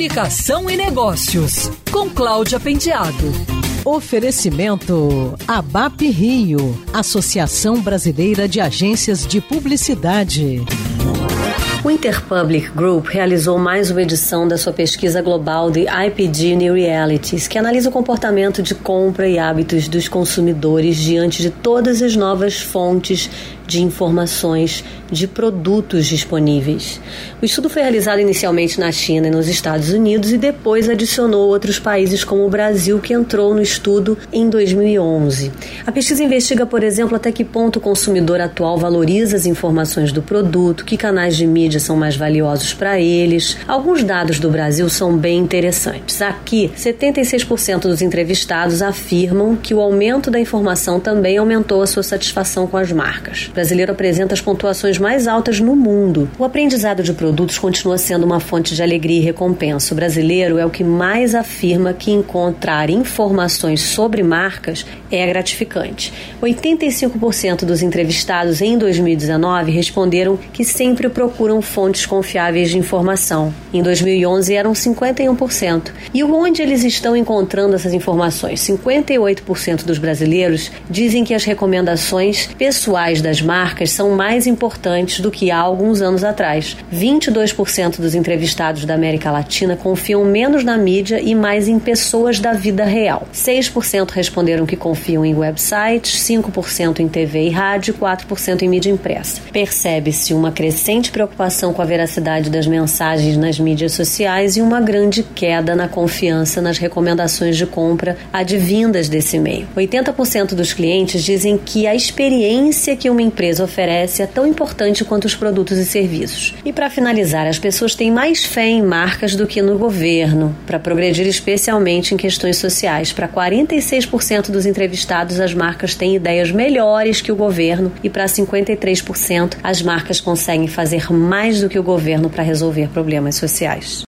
Comunicação e Negócios, com Cláudia Penteado. Oferecimento ABAP Rio, Associação Brasileira de Agências de Publicidade. O Interpublic Group realizou mais uma edição da sua pesquisa global de IPG New Realities, que analisa o comportamento de compra e hábitos dos consumidores diante de todas as novas fontes de informações de produtos disponíveis. O estudo foi realizado inicialmente na China e nos Estados Unidos e depois adicionou outros países como o Brasil, que entrou no estudo em 2011. A pesquisa investiga, por exemplo, até que ponto o consumidor atual valoriza as informações do produto, que canais de mídia são mais valiosos para eles. Alguns dados do Brasil são bem interessantes. Aqui, 76% dos entrevistados afirmam que o aumento da informação também aumentou a sua satisfação com as marcas brasileiro apresenta as pontuações mais altas no mundo. O aprendizado de produtos continua sendo uma fonte de alegria e recompensa. O brasileiro é o que mais afirma que encontrar informações sobre marcas é gratificante. 85% dos entrevistados em 2019 responderam que sempre procuram fontes confiáveis de informação. Em 2011 eram 51%. E onde eles estão encontrando essas informações? 58% dos brasileiros dizem que as recomendações pessoais das marcas são mais importantes do que há alguns anos atrás. 22% dos entrevistados da América Latina confiam menos na mídia e mais em pessoas da vida real. 6% responderam que confiam em websites, 5% em TV e rádio, 4% em mídia impressa. Percebe-se uma crescente preocupação com a veracidade das mensagens nas mídias sociais e uma grande queda na confiança nas recomendações de compra advindas desse meio. 80% dos clientes dizem que a experiência que uma empresa empresa oferece é tão importante quanto os produtos e serviços. E para finalizar, as pessoas têm mais fé em marcas do que no governo, para progredir especialmente em questões sociais. Para 46% dos entrevistados, as marcas têm ideias melhores que o governo e para 53% as marcas conseguem fazer mais do que o governo para resolver problemas sociais.